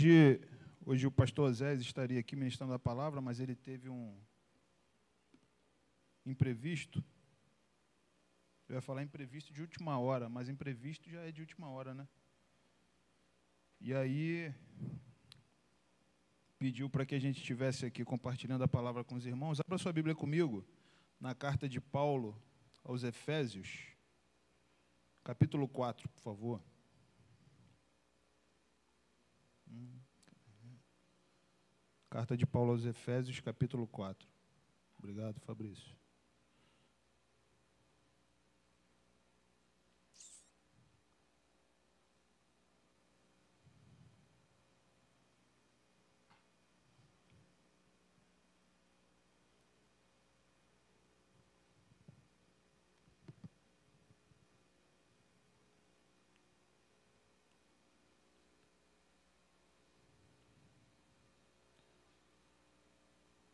Hoje, hoje o pastor Zés estaria aqui ministrando a palavra, mas ele teve um imprevisto. Eu ia falar imprevisto de última hora, mas imprevisto já é de última hora, né? E aí pediu para que a gente estivesse aqui compartilhando a palavra com os irmãos. Abra sua Bíblia comigo na carta de Paulo aos Efésios, capítulo 4, por favor. Carta de Paulo aos Efésios, capítulo 4. Obrigado, Fabrício.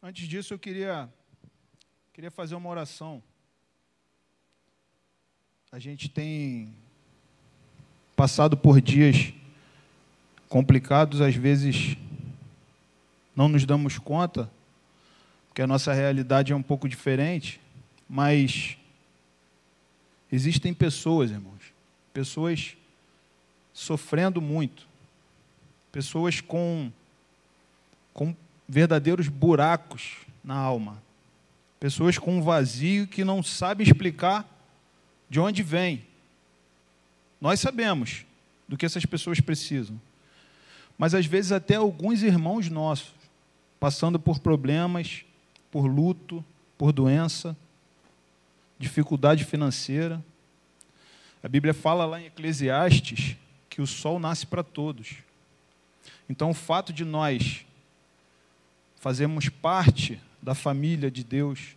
Antes disso, eu queria, queria fazer uma oração. A gente tem passado por dias complicados, às vezes não nos damos conta, porque a nossa realidade é um pouco diferente, mas existem pessoas, irmãos, pessoas sofrendo muito, pessoas com, com verdadeiros buracos na alma. Pessoas com um vazio que não sabem explicar de onde vem. Nós sabemos do que essas pessoas precisam. Mas às vezes até alguns irmãos nossos passando por problemas, por luto, por doença, dificuldade financeira. A Bíblia fala lá em Eclesiastes que o sol nasce para todos. Então o fato de nós fazemos parte da família de Deus,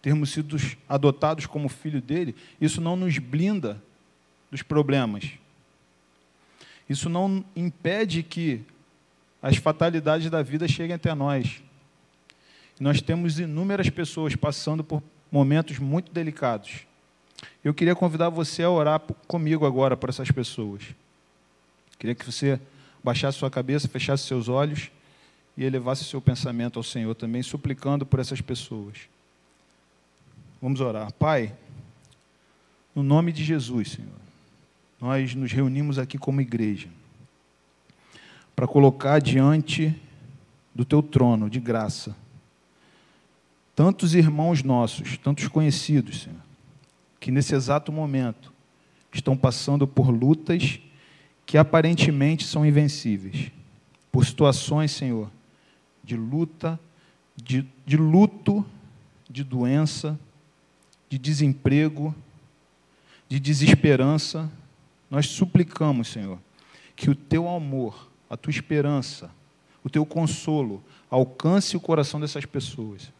termos sido adotados como filho dele, isso não nos blinda dos problemas. Isso não impede que as fatalidades da vida cheguem até nós. Nós temos inúmeras pessoas passando por momentos muito delicados. Eu queria convidar você a orar comigo agora para essas pessoas. Queria que você baixasse sua cabeça, fechasse seus olhos e elevasse seu pensamento ao Senhor também, suplicando por essas pessoas. Vamos orar. Pai, no nome de Jesus, Senhor, nós nos reunimos aqui como igreja para colocar diante do teu trono de graça tantos irmãos nossos, tantos conhecidos, Senhor, que nesse exato momento estão passando por lutas que aparentemente são invencíveis, por situações, Senhor, de luta, de, de luto, de doença, de desemprego, de desesperança. Nós suplicamos, Senhor, que o teu amor, a tua esperança, o teu consolo alcance o coração dessas pessoas.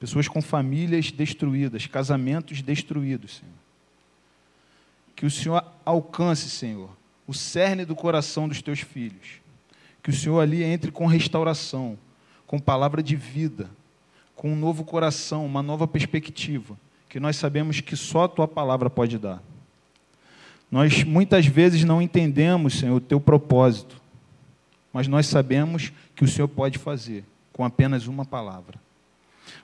Pessoas com famílias destruídas, casamentos destruídos, Senhor. Que o Senhor alcance, Senhor, o cerne do coração dos teus filhos. Que o Senhor ali entre com restauração, com palavra de vida, com um novo coração, uma nova perspectiva, que nós sabemos que só a tua palavra pode dar. Nós muitas vezes não entendemos, Senhor, o teu propósito, mas nós sabemos que o Senhor pode fazer com apenas uma palavra.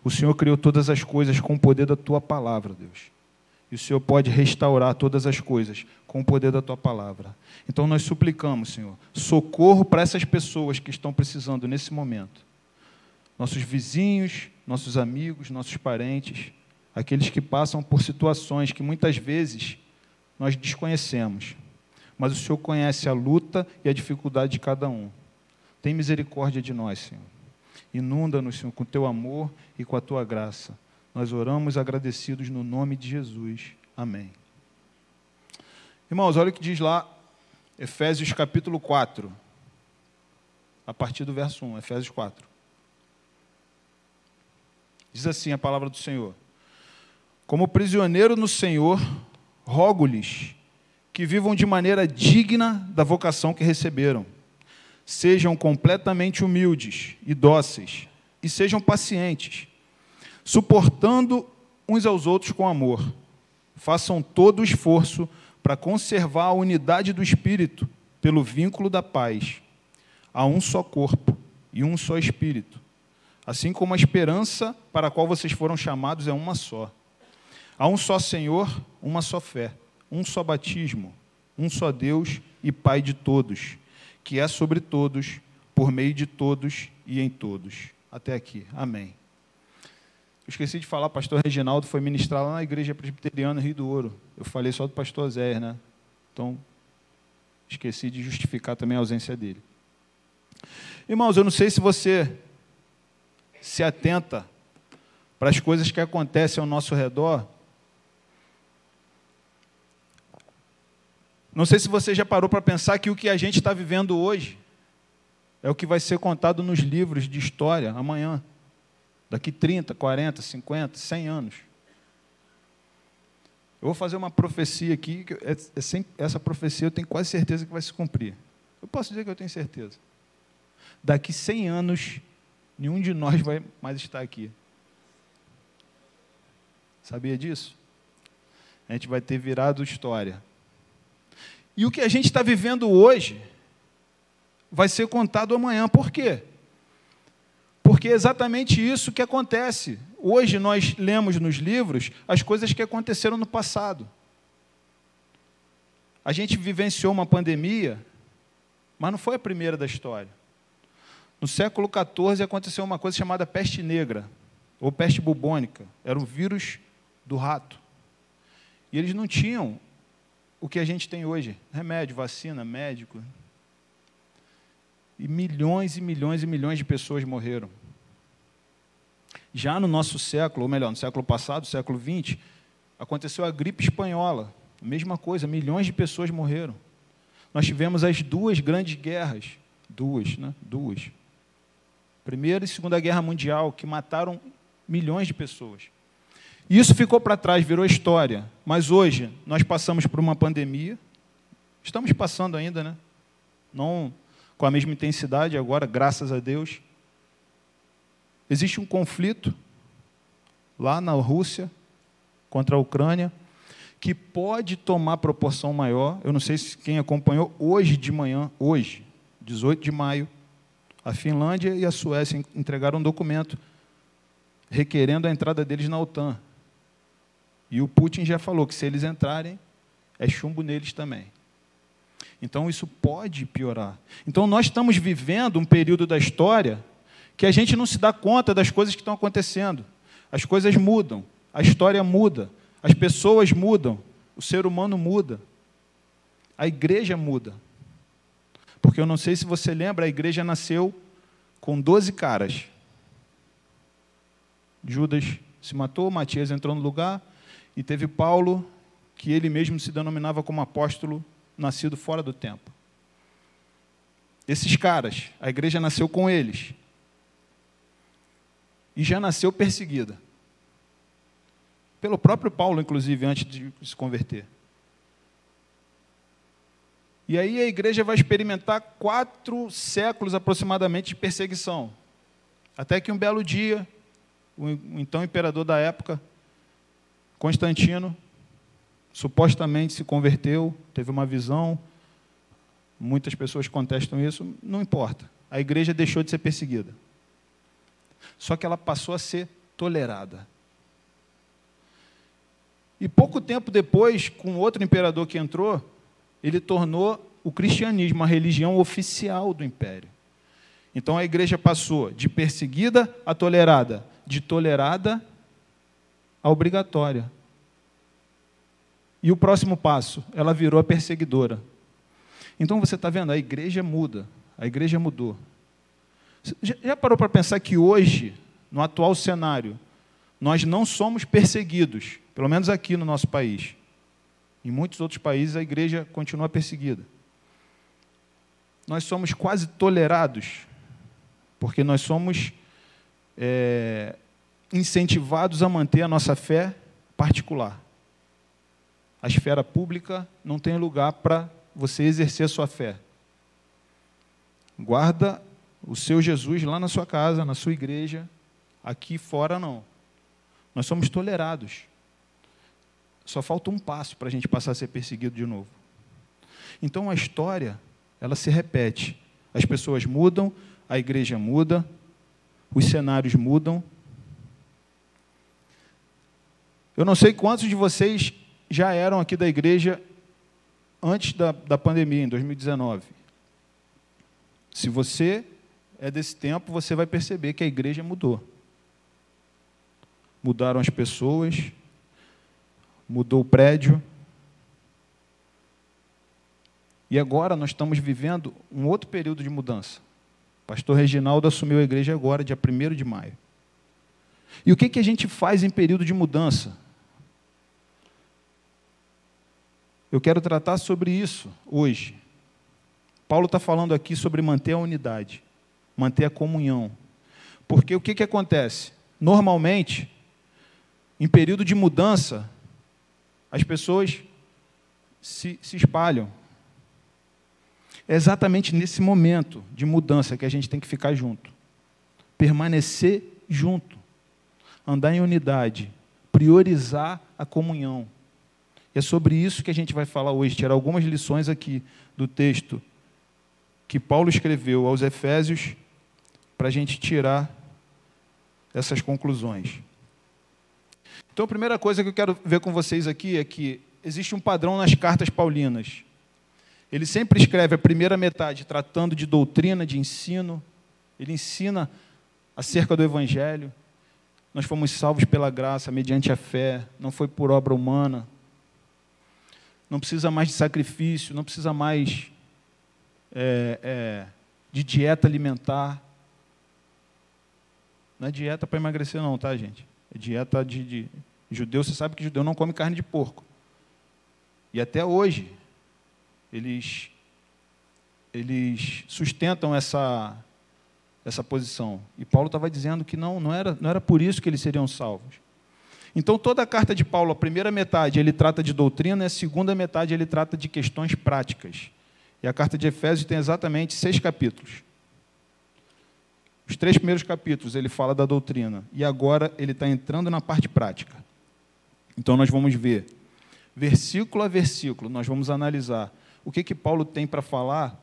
O Senhor criou todas as coisas com o poder da tua palavra, Deus. E o Senhor pode restaurar todas as coisas com o poder da tua palavra. Então nós suplicamos, Senhor, socorro para essas pessoas que estão precisando nesse momento nossos vizinhos, nossos amigos, nossos parentes, aqueles que passam por situações que muitas vezes nós desconhecemos. Mas o Senhor conhece a luta e a dificuldade de cada um. Tem misericórdia de nós, Senhor. Inunda-nos, Senhor, com teu amor e com a tua graça. Nós oramos agradecidos no nome de Jesus. Amém. Irmãos, olha o que diz lá, Efésios capítulo 4, a partir do verso 1, Efésios 4. Diz assim a palavra do Senhor: Como prisioneiro no Senhor, rogo-lhes que vivam de maneira digna da vocação que receberam. Sejam completamente humildes e dóceis, e sejam pacientes, suportando uns aos outros com amor. Façam todo o esforço para conservar a unidade do espírito pelo vínculo da paz. há um só corpo e um só espírito, assim como a esperança para a qual vocês foram chamados é uma só. Há um só Senhor, uma só fé, um só batismo, um só Deus e Pai de todos, que é sobre todos, por meio de todos e em todos. Até aqui. Amém. Eu esqueci de falar, pastor Reginaldo foi ministrar lá na igreja presbiteriana Rio do Ouro. Eu falei só do pastor Zé, né? Então, esqueci de justificar também a ausência dele. Irmãos, eu não sei se você se atenta para as coisas que acontecem ao nosso redor. Não sei se você já parou para pensar que o que a gente está vivendo hoje é o que vai ser contado nos livros de história amanhã, daqui 30, 40, 50, 100 anos. Eu vou fazer uma profecia aqui, que é, é sem, essa profecia eu tenho quase certeza que vai se cumprir. Eu posso dizer que eu tenho certeza. Daqui 100 anos, nenhum de nós vai mais estar aqui. Sabia disso? A gente vai ter virado história. E o que a gente está vivendo hoje vai ser contado amanhã. Por quê? Porque é exatamente isso que acontece. Hoje nós lemos nos livros as coisas que aconteceram no passado. A gente vivenciou uma pandemia, mas não foi a primeira da história. No século XIV aconteceu uma coisa chamada peste negra, ou peste bubônica. Era um vírus do rato. E eles não tinham o que a gente tem hoje: remédio, vacina, médico. E milhões e milhões e milhões de pessoas morreram. Já no nosso século, ou melhor, no século passado, século XX, aconteceu a gripe espanhola. Mesma coisa, milhões de pessoas morreram. Nós tivemos as duas grandes guerras, duas, né? Duas. Primeira e Segunda Guerra Mundial, que mataram milhões de pessoas. Isso ficou para trás, virou história. Mas hoje nós passamos por uma pandemia. Estamos passando ainda, né? Não com a mesma intensidade agora, graças a Deus. Existe um conflito lá na Rússia contra a Ucrânia que pode tomar proporção maior. Eu não sei se quem acompanhou hoje de manhã, hoje, 18 de maio, a Finlândia e a Suécia entregaram um documento requerendo a entrada deles na OTAN. E o Putin já falou que se eles entrarem, é chumbo neles também. Então isso pode piorar. Então nós estamos vivendo um período da história que a gente não se dá conta das coisas que estão acontecendo. As coisas mudam, a história muda, as pessoas mudam, o ser humano muda, a igreja muda. Porque eu não sei se você lembra, a igreja nasceu com 12 caras. Judas se matou, Matias entrou no lugar, e teve Paulo, que ele mesmo se denominava como apóstolo nascido fora do tempo. Esses caras, a igreja nasceu com eles e já nasceu perseguida. Pelo próprio Paulo, inclusive, antes de se converter. E aí a igreja vai experimentar quatro séculos aproximadamente de perseguição. Até que um belo dia, o então imperador da época, Constantino, supostamente se converteu, teve uma visão, muitas pessoas contestam isso, não importa. A igreja deixou de ser perseguida. Só que ela passou a ser tolerada. E pouco tempo depois, com outro imperador que entrou, ele tornou o cristianismo a religião oficial do império. Então a igreja passou de perseguida a tolerada, de tolerada a obrigatória. E o próximo passo, ela virou a perseguidora. Então você está vendo, a igreja muda, a igreja mudou. Já parou para pensar que hoje, no atual cenário, nós não somos perseguidos, pelo menos aqui no nosso país. Em muitos outros países a igreja continua perseguida. Nós somos quase tolerados, porque nós somos é, incentivados a manter a nossa fé particular. A esfera pública não tem lugar para você exercer a sua fé. Guarda o seu Jesus lá na sua casa, na sua igreja, aqui fora não. Nós somos tolerados. Só falta um passo para a gente passar a ser perseguido de novo. Então a história, ela se repete. As pessoas mudam, a igreja muda, os cenários mudam. Eu não sei quantos de vocês já eram aqui da igreja antes da, da pandemia, em 2019. Se você é desse tempo, você vai perceber que a igreja mudou. Mudaram as pessoas, mudou o prédio. E agora nós estamos vivendo um outro período de mudança. O pastor Reginaldo assumiu a igreja agora, dia 1 de maio. E o que, que a gente faz em período de mudança? Eu quero tratar sobre isso hoje. Paulo está falando aqui sobre manter a unidade manter a comunhão. Porque o que, que acontece? Normalmente, em período de mudança, as pessoas se, se espalham. É exatamente nesse momento de mudança que a gente tem que ficar junto. Permanecer junto. Andar em unidade. Priorizar a comunhão. E é sobre isso que a gente vai falar hoje, tirar algumas lições aqui do texto que Paulo escreveu aos Efésios para a gente tirar essas conclusões. Então, a primeira coisa que eu quero ver com vocês aqui é que existe um padrão nas cartas paulinas. Ele sempre escreve a primeira metade tratando de doutrina, de ensino. Ele ensina acerca do Evangelho. Nós fomos salvos pela graça, mediante a fé, não foi por obra humana. Não precisa mais de sacrifício, não precisa mais é, é, de dieta alimentar. Não é dieta para emagrecer, não, tá, gente? Dieta de, de judeu. Você sabe que judeu não come carne de porco. E até hoje, eles, eles sustentam essa, essa posição. E Paulo estava dizendo que não, não, era, não era por isso que eles seriam salvos. Então, toda a carta de Paulo, a primeira metade, ele trata de doutrina, a segunda metade, ele trata de questões práticas. E a carta de Efésios tem exatamente seis capítulos. Os três primeiros capítulos ele fala da doutrina e agora ele está entrando na parte prática. Então nós vamos ver, versículo a versículo, nós vamos analisar o que que Paulo tem para falar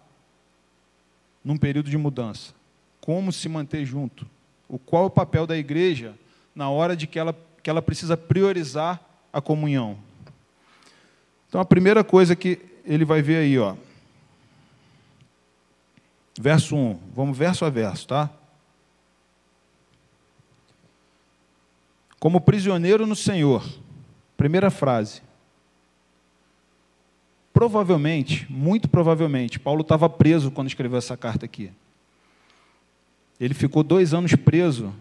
num período de mudança, como se manter junto, o qual é o papel da igreja na hora de que ela que ela precisa priorizar a comunhão. Então a primeira coisa que ele vai ver aí, ó, verso 1, vamos verso a verso, tá? Como prisioneiro no Senhor. Primeira frase. Provavelmente, muito provavelmente, Paulo estava preso quando escreveu essa carta aqui. Ele ficou dois anos preso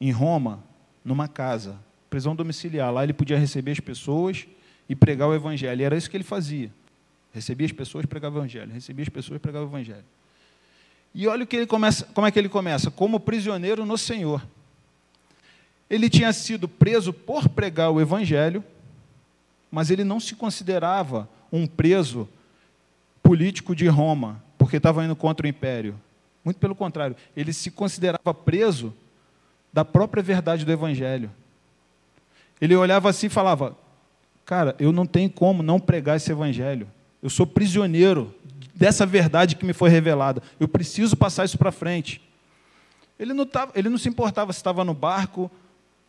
em Roma, numa casa, prisão domiciliar. Lá ele podia receber as pessoas e pregar o evangelho. E era isso que ele fazia. Recebia as pessoas, pregava o evangelho. Recebia as pessoas, pregava o evangelho. E olha o que ele começa, como é que ele começa? Como prisioneiro no Senhor. Ele tinha sido preso por pregar o Evangelho, mas ele não se considerava um preso político de Roma, porque estava indo contra o império. Muito pelo contrário, ele se considerava preso da própria verdade do Evangelho. Ele olhava assim e falava: Cara, eu não tenho como não pregar esse Evangelho. Eu sou prisioneiro dessa verdade que me foi revelada. Eu preciso passar isso para frente. Ele não, tava, ele não se importava se estava no barco,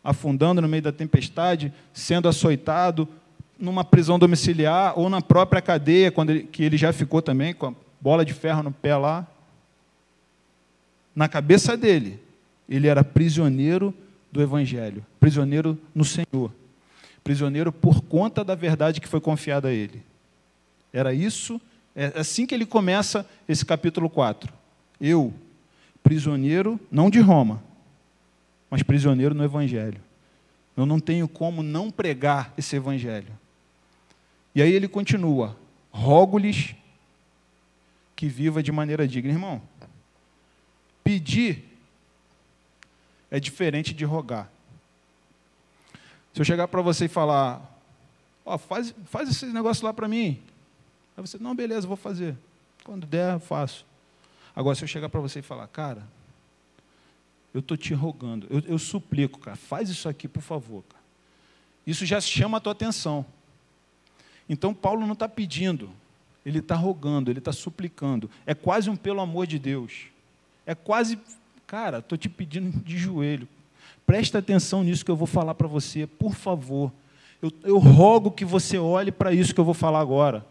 afundando no meio da tempestade, sendo açoitado, numa prisão domiciliar ou na própria cadeia, quando ele, que ele já ficou também com a bola de ferro no pé lá. Na cabeça dele, ele era prisioneiro do Evangelho, prisioneiro no Senhor, prisioneiro por conta da verdade que foi confiada a ele. Era isso, é assim que ele começa esse capítulo 4. Eu, prisioneiro, não de Roma, mas prisioneiro no Evangelho. Eu não tenho como não pregar esse Evangelho. E aí ele continua: rogo-lhes que viva de maneira digna. Irmão, pedir é diferente de rogar. Se eu chegar para você e falar, ó, oh, faz, faz esse negócio lá para mim. Aí você, não, beleza, vou fazer. Quando der, eu faço. Agora, se eu chegar para você e falar, cara, eu estou te rogando, eu, eu, suplico, cara, faz isso aqui, por favor. Cara. Isso já chama a tua atenção. Então, Paulo não está pedindo, Ele está rogando, ele está suplicando. É quase um pelo amor de Deus. É quase, cara, estou te pedindo de joelho. Presta atenção nisso que eu vou falar para você, por favor. Eu, eu rogo que você olhe para isso que eu vou falar agora.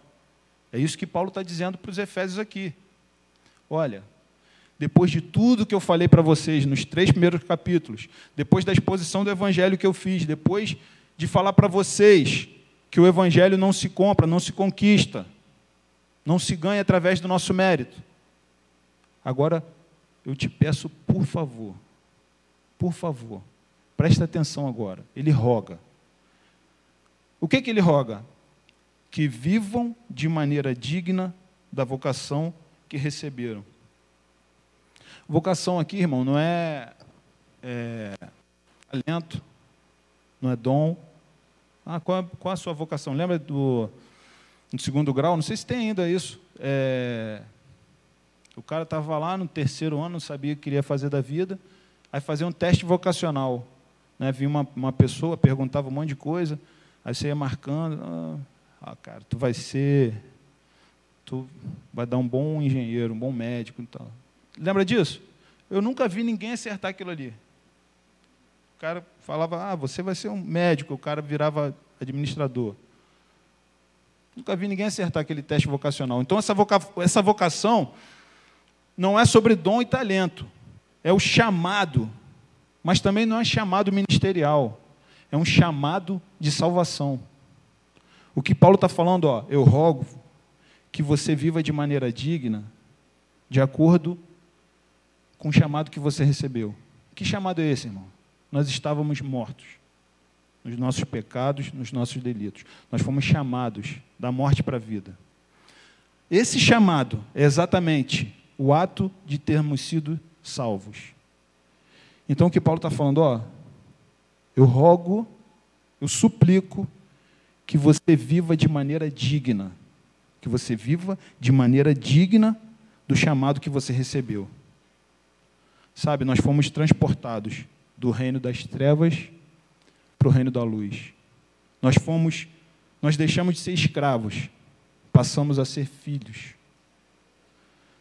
É isso que Paulo está dizendo para os Efésios aqui. Olha, depois de tudo que eu falei para vocês nos três primeiros capítulos, depois da exposição do evangelho que eu fiz, depois de falar para vocês que o evangelho não se compra, não se conquista, não se ganha através do nosso mérito. Agora, eu te peço, por favor, por favor, presta atenção agora. Ele roga. O que, que ele roga? Que vivam de maneira digna da vocação que receberam. Vocação aqui, irmão, não é, é talento, não é dom. Ah, qual, qual a sua vocação? Lembra do, do segundo grau? Não sei se tem ainda isso. É, o cara estava lá no terceiro ano, não sabia o que queria fazer da vida, aí fazia um teste vocacional. Né? Vinha uma, uma pessoa, perguntava um monte de coisa, aí você ia marcando. Ah, ah, cara, tu vai ser. Tu vai dar um bom engenheiro, um bom médico e tal. Lembra disso? Eu nunca vi ninguém acertar aquilo ali. O cara falava, ah, você vai ser um médico, o cara virava administrador. Nunca vi ninguém acertar aquele teste vocacional. Então, essa, voca essa vocação não é sobre dom e talento, é o chamado, mas também não é chamado ministerial, é um chamado de salvação. O que Paulo está falando, ó, eu rogo que você viva de maneira digna, de acordo com o chamado que você recebeu. Que chamado é esse, irmão? Nós estávamos mortos nos nossos pecados, nos nossos delitos. Nós fomos chamados da morte para a vida. Esse chamado é exatamente o ato de termos sido salvos. Então o que Paulo está falando, ó, eu rogo, eu suplico que você viva de maneira digna, que você viva de maneira digna do chamado que você recebeu. Sabe, nós fomos transportados do reino das trevas para o reino da luz. Nós fomos, nós deixamos de ser escravos, passamos a ser filhos.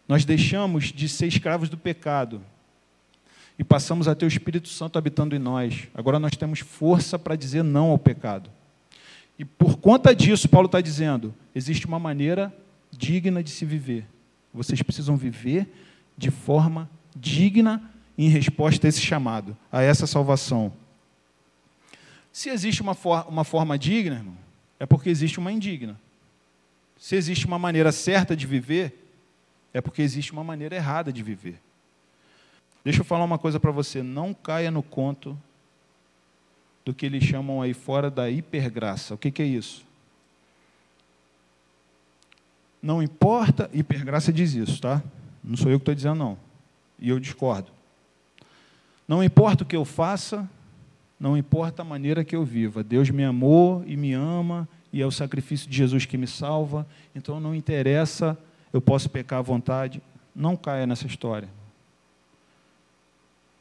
Nós deixamos de ser escravos do pecado e passamos a ter o Espírito Santo habitando em nós. Agora nós temos força para dizer não ao pecado. E por conta disso, Paulo está dizendo: existe uma maneira digna de se viver. Vocês precisam viver de forma digna em resposta a esse chamado, a essa salvação. Se existe uma, for uma forma digna, irmão, é porque existe uma indigna. Se existe uma maneira certa de viver, é porque existe uma maneira errada de viver. Deixa eu falar uma coisa para você: não caia no conto do que eles chamam aí fora da hipergraça. O que, que é isso? Não importa, hipergraça diz isso, tá? Não sou eu que estou dizendo, não. E eu discordo. Não importa o que eu faça, não importa a maneira que eu viva. Deus me amou e me ama, e é o sacrifício de Jesus que me salva. Então não interessa, eu posso pecar à vontade. Não caia nessa história.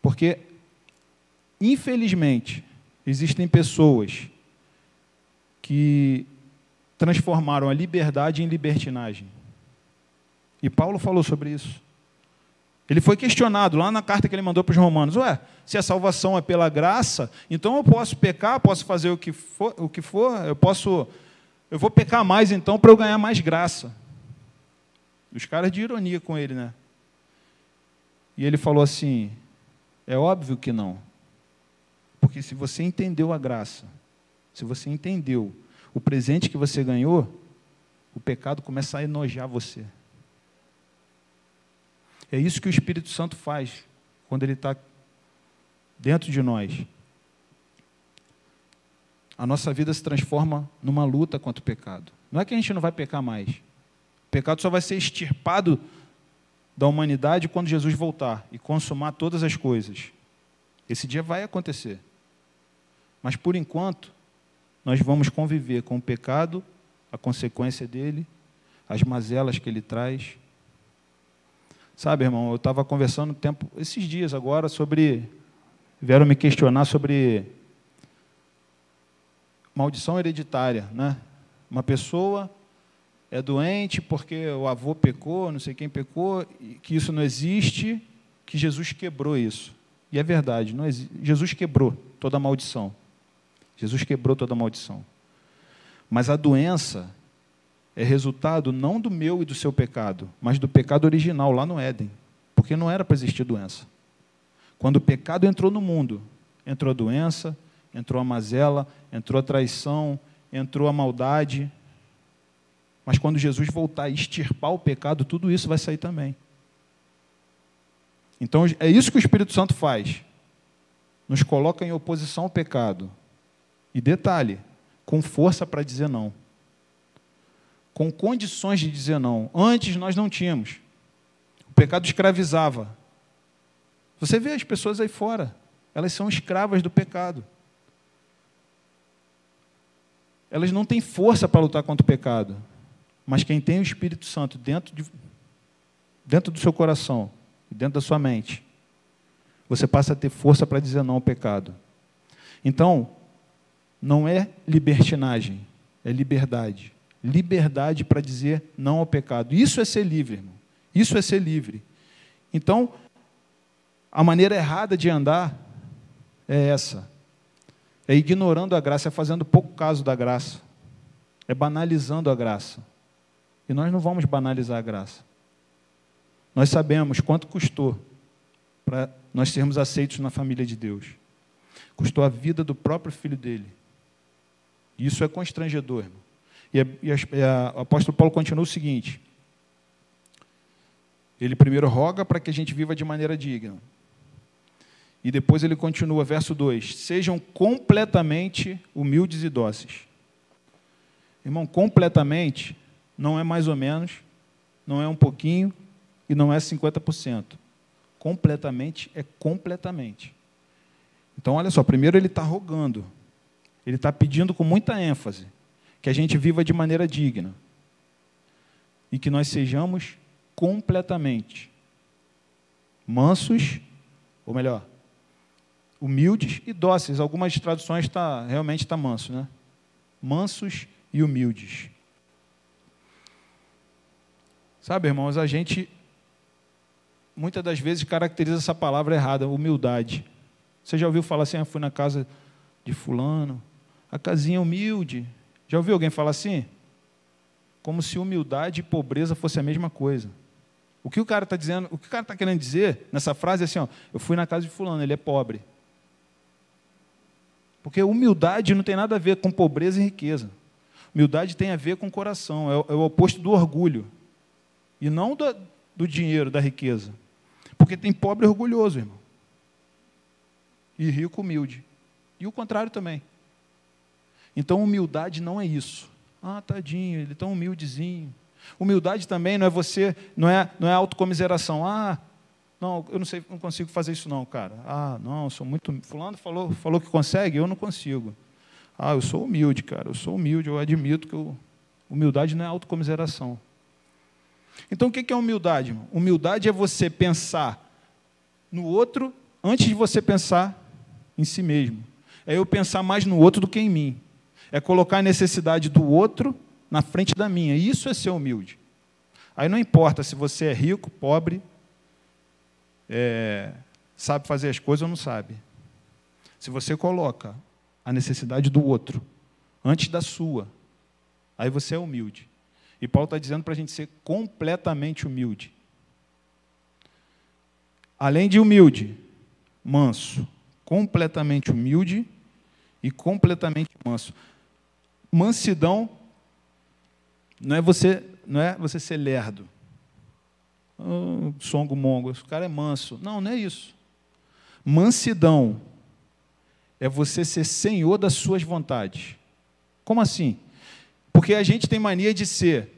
Porque, infelizmente, existem pessoas que transformaram a liberdade em libertinagem. E Paulo falou sobre isso. Ele foi questionado lá na carta que ele mandou para os romanos: Ué, se a salvação é pela graça, então eu posso pecar, posso fazer o que for, o que for eu posso. Eu vou pecar mais então para eu ganhar mais graça. Os caras de ironia com ele, né? E ele falou assim: É óbvio que não. Porque se você entendeu a graça, se você entendeu o presente que você ganhou, o pecado começa a enojar você. É isso que o Espírito Santo faz quando ele está dentro de nós. A nossa vida se transforma numa luta contra o pecado. Não é que a gente não vai pecar mais. O pecado só vai ser extirpado da humanidade quando Jesus voltar e consumar todas as coisas. Esse dia vai acontecer. Mas por enquanto, nós vamos conviver com o pecado, a consequência dele, as mazelas que ele traz, Sabe, irmão, eu estava conversando tempo, esses dias agora sobre. Vieram me questionar sobre maldição hereditária. Né? Uma pessoa é doente porque o avô pecou, não sei quem pecou, que isso não existe, que Jesus quebrou isso. E é verdade, não existe. Jesus quebrou toda a maldição. Jesus quebrou toda a maldição. Mas a doença é resultado não do meu e do seu pecado, mas do pecado original lá no Éden. Porque não era para existir doença. Quando o pecado entrou no mundo, entrou a doença, entrou a mazela, entrou a traição, entrou a maldade. Mas quando Jesus voltar e extirpar o pecado, tudo isso vai sair também. Então é isso que o Espírito Santo faz. Nos coloca em oposição ao pecado. E detalhe, com força para dizer não. Com condições de dizer não. Antes nós não tínhamos. O pecado escravizava. Você vê as pessoas aí fora, elas são escravas do pecado. Elas não têm força para lutar contra o pecado. Mas quem tem o Espírito Santo dentro, de, dentro do seu coração, dentro da sua mente, você passa a ter força para dizer não ao pecado. Então, não é libertinagem, é liberdade. Liberdade para dizer não ao pecado. Isso é ser livre, irmão. Isso é ser livre. Então, a maneira errada de andar é essa. É ignorando a graça, é fazendo pouco caso da graça. É banalizando a graça. E nós não vamos banalizar a graça. Nós sabemos quanto custou para nós sermos aceitos na família de Deus. Custou a vida do próprio filho dele. Isso é constrangedor, irmão. E, a, e, a, o apóstolo Paulo continua o seguinte: ele primeiro roga para que a gente viva de maneira digna. E depois ele continua, verso 2: Sejam completamente humildes e dóceis. Irmão, completamente não é mais ou menos, não é um pouquinho e não é 50%. Completamente é completamente. Então, olha só, primeiro ele está rogando, ele está pedindo com muita ênfase que a gente viva de maneira digna e que nós sejamos completamente mansos, ou melhor, humildes e dóceis. Algumas traduções tá, realmente está manso, né? Mansos e humildes. Sabe, irmãos, a gente muitas das vezes caracteriza essa palavra errada, humildade. Você já ouviu falar assim, ah, fui na casa de fulano, a casinha humilde. Já ouviu alguém falar assim? Como se humildade e pobreza fosse a mesma coisa. O que o cara está dizendo, o que o cara está querendo dizer nessa frase é assim, ó, eu fui na casa de fulano, ele é pobre. Porque humildade não tem nada a ver com pobreza e riqueza. Humildade tem a ver com o coração, é o, é o oposto do orgulho. E não do, do dinheiro, da riqueza. Porque tem pobre orgulhoso, irmão. E rico humilde. E o contrário também. Então, humildade não é isso. Ah, tadinho, ele é tão humildezinho. Humildade também não é você, não é, não é autocomiseração. Ah, não, eu não sei, não consigo fazer isso não, cara. Ah, não, eu sou muito. Fulano falou, falou que consegue, eu não consigo. Ah, eu sou humilde, cara. Eu sou humilde, eu admito que eu... humildade não é autocomiseração. Então o que é humildade? Humildade é você pensar no outro antes de você pensar em si mesmo. É eu pensar mais no outro do que em mim. É colocar a necessidade do outro na frente da minha. Isso é ser humilde. Aí não importa se você é rico, pobre, é, sabe fazer as coisas ou não sabe. Se você coloca a necessidade do outro antes da sua, aí você é humilde. E Paulo está dizendo para a gente ser completamente humilde. Além de humilde, manso. Completamente humilde e completamente manso. Mansidão não é você, não é você ser lerdo. Oh, songo mongo, esse cara é manso. Não, não é isso. Mansidão é você ser senhor das suas vontades. Como assim? Porque a gente tem mania de ser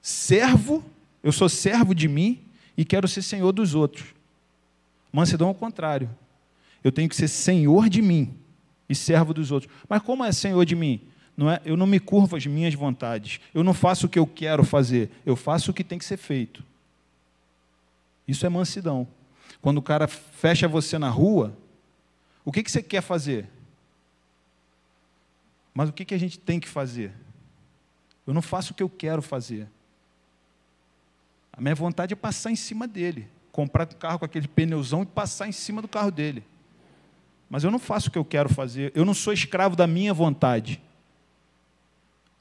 servo, eu sou servo de mim e quero ser senhor dos outros. Mansidão é o contrário. Eu tenho que ser senhor de mim e servo dos outros. Mas como é senhor de mim? Não é, eu não me curvo às minhas vontades. Eu não faço o que eu quero fazer. Eu faço o que tem que ser feito. Isso é mansidão. Quando o cara fecha você na rua, o que, que você quer fazer? Mas o que, que a gente tem que fazer? Eu não faço o que eu quero fazer. A minha vontade é passar em cima dele, comprar um carro com aquele pneuzão e passar em cima do carro dele. Mas eu não faço o que eu quero fazer, eu não sou escravo da minha vontade.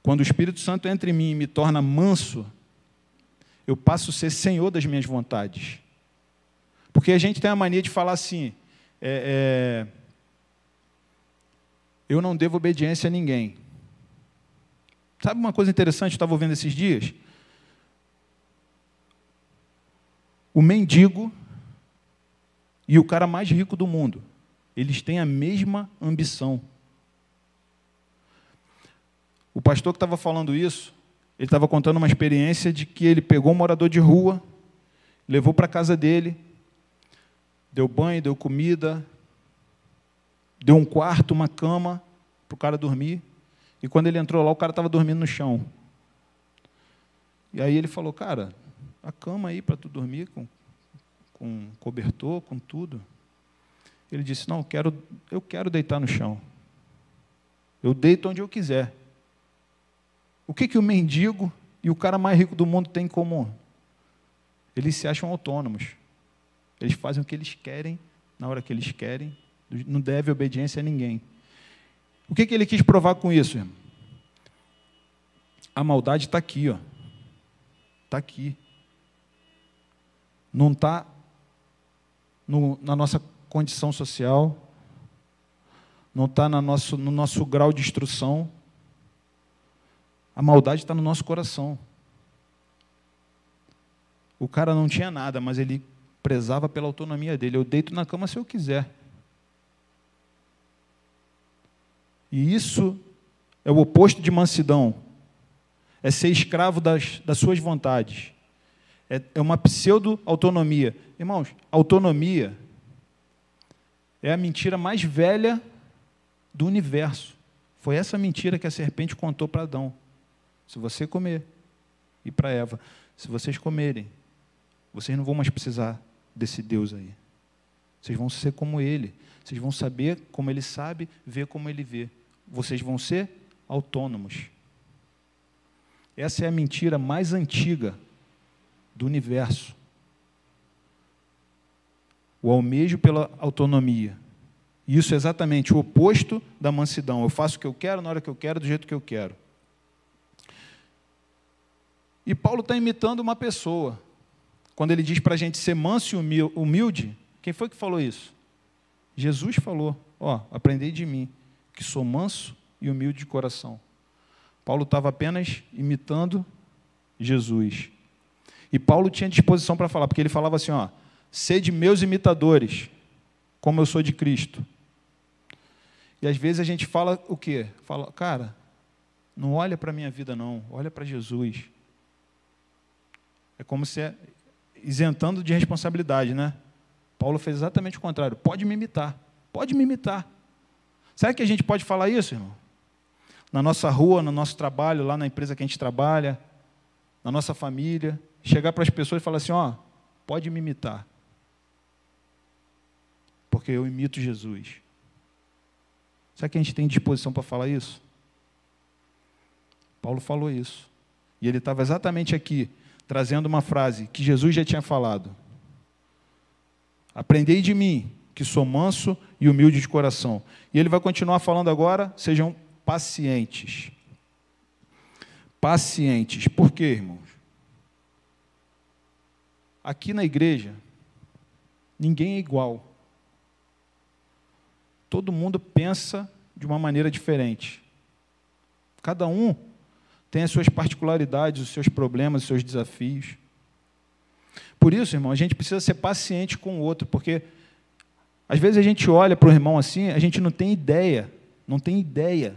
Quando o Espírito Santo entra em mim e me torna manso, eu passo a ser senhor das minhas vontades. Porque a gente tem a mania de falar assim: é, é, eu não devo obediência a ninguém. Sabe uma coisa interessante, eu estava ouvindo esses dias? O mendigo e o cara mais rico do mundo, eles têm a mesma ambição. O pastor que estava falando isso, ele estava contando uma experiência de que ele pegou um morador de rua, levou para a casa dele, deu banho, deu comida, deu um quarto, uma cama para o cara dormir. E quando ele entrou lá, o cara estava dormindo no chão. E aí ele falou, cara, a cama aí para tu dormir com, com cobertor, com tudo. Ele disse, não, eu quero, eu quero deitar no chão. Eu deito onde eu quiser. O que, que o mendigo e o cara mais rico do mundo têm em comum? Eles se acham autônomos. Eles fazem o que eles querem, na hora que eles querem, não deve obediência a ninguém. O que, que ele quis provar com isso, irmão? A maldade está aqui, ó. Está aqui. Não está na nossa condição social, não está no no nosso grau de instrução. A maldade está no nosso coração. O cara não tinha nada, mas ele prezava pela autonomia dele. Eu deito na cama se eu quiser. E isso é o oposto de mansidão. É ser escravo das, das suas vontades. É, é uma pseudo-autonomia. Irmãos, autonomia é a mentira mais velha do universo. Foi essa mentira que a serpente contou para Adão. Se você comer, e para Eva, se vocês comerem, vocês não vão mais precisar desse Deus aí. Vocês vão ser como ele. Vocês vão saber como ele sabe, ver como ele vê. Vocês vão ser autônomos. Essa é a mentira mais antiga do universo. O almejo pela autonomia. Isso é exatamente o oposto da mansidão. Eu faço o que eu quero, na hora que eu quero, do jeito que eu quero. E Paulo está imitando uma pessoa. Quando ele diz para a gente ser manso e humilde, quem foi que falou isso? Jesus falou: Ó, aprendei de mim, que sou manso e humilde de coração. Paulo estava apenas imitando Jesus. E Paulo tinha disposição para falar, porque ele falava assim: ó, sede meus imitadores, como eu sou de Cristo. E às vezes a gente fala o quê? Fala, cara, não olha para a minha vida, não, olha para Jesus. É como se isentando de responsabilidade, né? Paulo fez exatamente o contrário. Pode me imitar. Pode me imitar. Será que a gente pode falar isso, irmão? Na nossa rua, no nosso trabalho, lá na empresa que a gente trabalha, na nossa família, chegar para as pessoas e falar assim: ó, pode me imitar. Porque eu imito Jesus. Será que a gente tem disposição para falar isso? Paulo falou isso. E ele estava exatamente aqui, trazendo uma frase que Jesus já tinha falado. Aprendei de mim, que sou manso e humilde de coração. E ele vai continuar falando agora, sejam pacientes. Pacientes. Por quê, irmãos? Aqui na igreja, ninguém é igual. Todo mundo pensa de uma maneira diferente. Cada um tem as suas particularidades, os seus problemas, os seus desafios. Por isso, irmão, a gente precisa ser paciente com o outro, porque às vezes a gente olha para o irmão assim, a gente não tem ideia, não tem ideia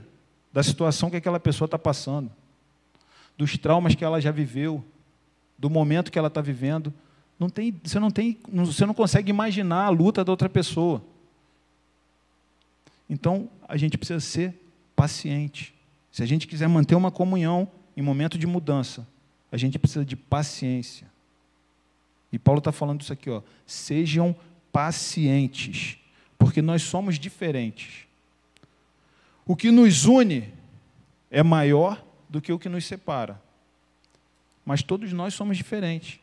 da situação que aquela pessoa está passando, dos traumas que ela já viveu, do momento que ela está vivendo. Não tem, você, não tem, você não consegue imaginar a luta da outra pessoa. Então, a gente precisa ser paciente. Se a gente quiser manter uma comunhão em momento de mudança, a gente precisa de paciência. E Paulo está falando isso aqui, ó. Sejam pacientes, porque nós somos diferentes. O que nos une é maior do que o que nos separa. Mas todos nós somos diferentes.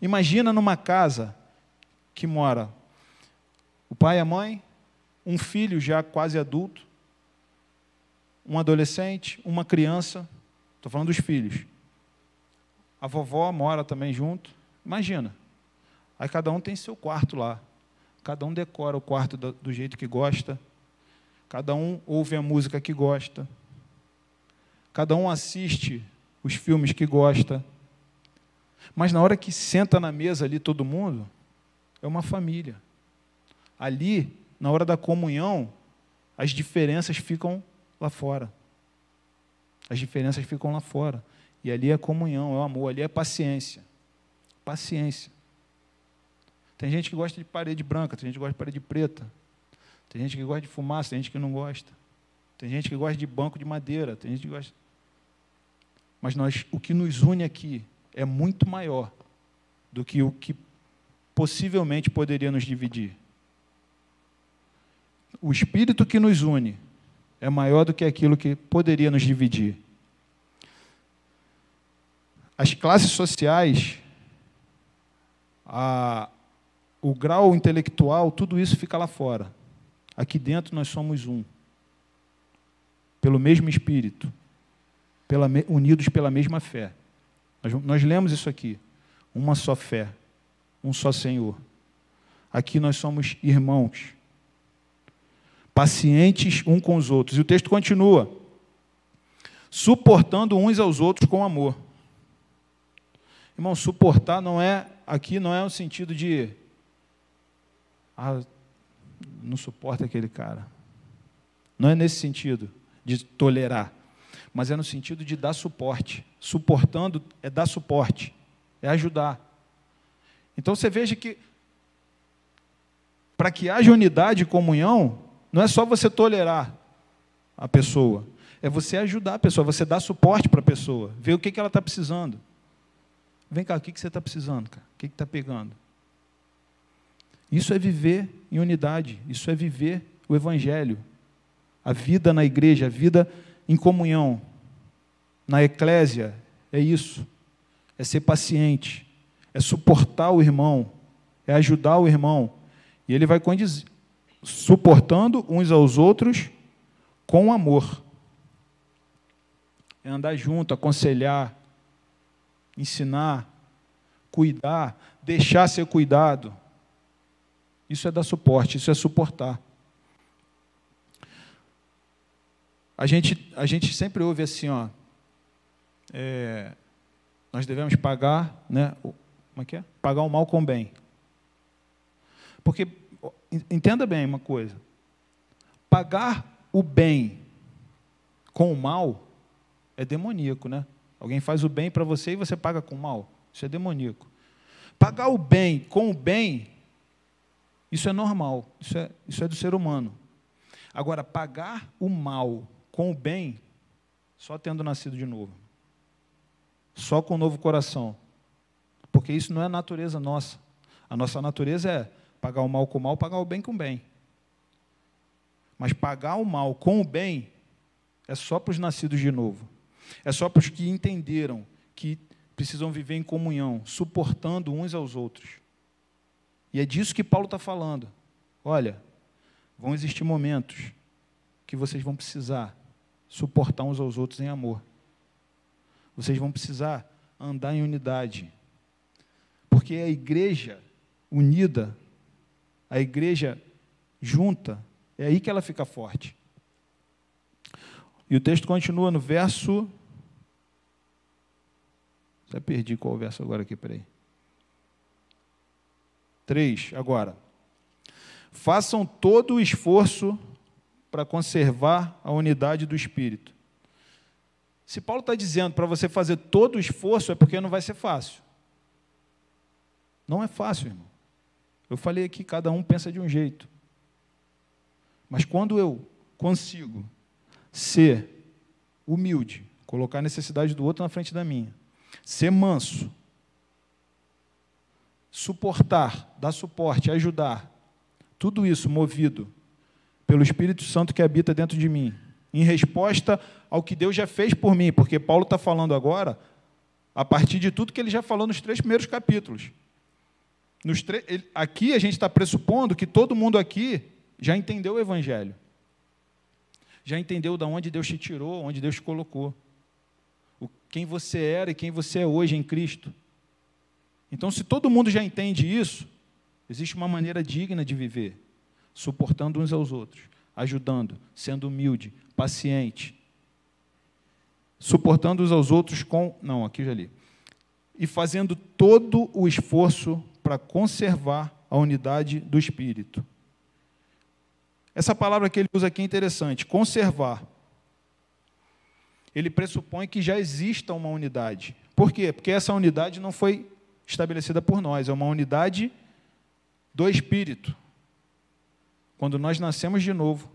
Imagina numa casa que mora o pai e a mãe, um filho já quase adulto, um adolescente, uma criança, estou falando dos filhos. A vovó mora também junto. Imagina. Aí cada um tem seu quarto lá. Cada um decora o quarto do, jeito que gosta. Cada um ouve a música que gosta. Cada um assiste os filmes que gosta. Mas na hora que senta na mesa ali todo mundo, é uma família. Ali, na hora da comunhão, as diferenças ficam lá fora. As diferenças ficam lá fora. E ali é comunhão, é o amor, ali é paciência. Paciência. Tem gente que gosta de parede branca, tem gente que gosta de parede preta. Tem gente que gosta de fumaça, tem gente que não gosta. Tem gente que gosta de banco de madeira, tem gente que gosta. Mas nós, o que nos une aqui é muito maior do que o que possivelmente poderia nos dividir. O espírito que nos une é maior do que aquilo que poderia nos dividir. As classes sociais, a, o grau intelectual, tudo isso fica lá fora. Aqui dentro nós somos um, pelo mesmo Espírito, pela, unidos pela mesma fé. Nós, nós lemos isso aqui. Uma só fé, um só Senhor. Aqui nós somos irmãos, pacientes um com os outros. E o texto continua: suportando uns aos outros com amor. Irmão, suportar não é aqui não é o sentido de ah, não suporta aquele cara. Não é nesse sentido de tolerar, mas é no sentido de dar suporte. Suportando é dar suporte, é ajudar. Então você veja que para que haja unidade e comunhão, não é só você tolerar a pessoa, é você ajudar a pessoa, você dar suporte para a pessoa, ver o que, que ela está precisando. Vem cá, o que, que você está precisando, cara? O que está pegando? Isso é viver em unidade, isso é viver o Evangelho, a vida na igreja, a vida em comunhão, na eclésia, é isso, é ser paciente, é suportar o irmão, é ajudar o irmão, e ele vai suportando uns aos outros com amor. É andar junto, aconselhar, ensinar, cuidar, deixar ser cuidado. Isso é dar suporte, isso é suportar. A gente, a gente sempre ouve assim, ó, é, nós devemos pagar, né, como é que é? Pagar o mal com o bem. Porque, entenda bem uma coisa, pagar o bem com o mal é demoníaco, né? Alguém faz o bem para você e você paga com o mal. Isso é demoníaco. Pagar o bem com o bem isso é normal, isso é, isso é do ser humano. Agora, pagar o mal com o bem, só tendo nascido de novo. Só com um novo coração. Porque isso não é natureza nossa. A nossa natureza é pagar o mal com o mal, pagar o bem com o bem. Mas pagar o mal com o bem é só para os nascidos de novo. É só para os que entenderam que precisam viver em comunhão, suportando uns aos outros. E é disso que Paulo está falando. Olha, vão existir momentos que vocês vão precisar suportar uns aos outros em amor. Vocês vão precisar andar em unidade. Porque a igreja unida, a igreja junta, é aí que ela fica forte. E o texto continua no verso. Já perdi qual o verso agora aqui, peraí. 3, agora. Façam todo o esforço para conservar a unidade do espírito. Se Paulo está dizendo para você fazer todo o esforço, é porque não vai ser fácil. Não é fácil, irmão. Eu falei aqui, cada um pensa de um jeito. Mas quando eu consigo ser humilde, colocar a necessidade do outro na frente da minha, ser manso, suportar, dar suporte, ajudar. Tudo isso movido pelo Espírito Santo que habita dentro de mim. em resposta ao que Deus já fez por mim, porque Paulo está falando agora a partir de tudo que ele já falou nos três primeiros capítulos. Ele, aqui a gente está pressupondo que todo mundo aqui já entendeu o Evangelho. Já entendeu de onde Deus te tirou, onde Deus te colocou. O, quem você era e quem você é hoje em Cristo. Então, se todo mundo já entende isso, existe uma maneira digna de viver, suportando uns aos outros, ajudando, sendo humilde, paciente, suportando uns aos outros com. Não, aqui já li. E fazendo todo o esforço para conservar a unidade do espírito. Essa palavra que ele usa aqui é interessante, conservar. Ele pressupõe que já exista uma unidade. Por quê? Porque essa unidade não foi estabelecida por nós, é uma unidade do espírito. Quando nós nascemos de novo,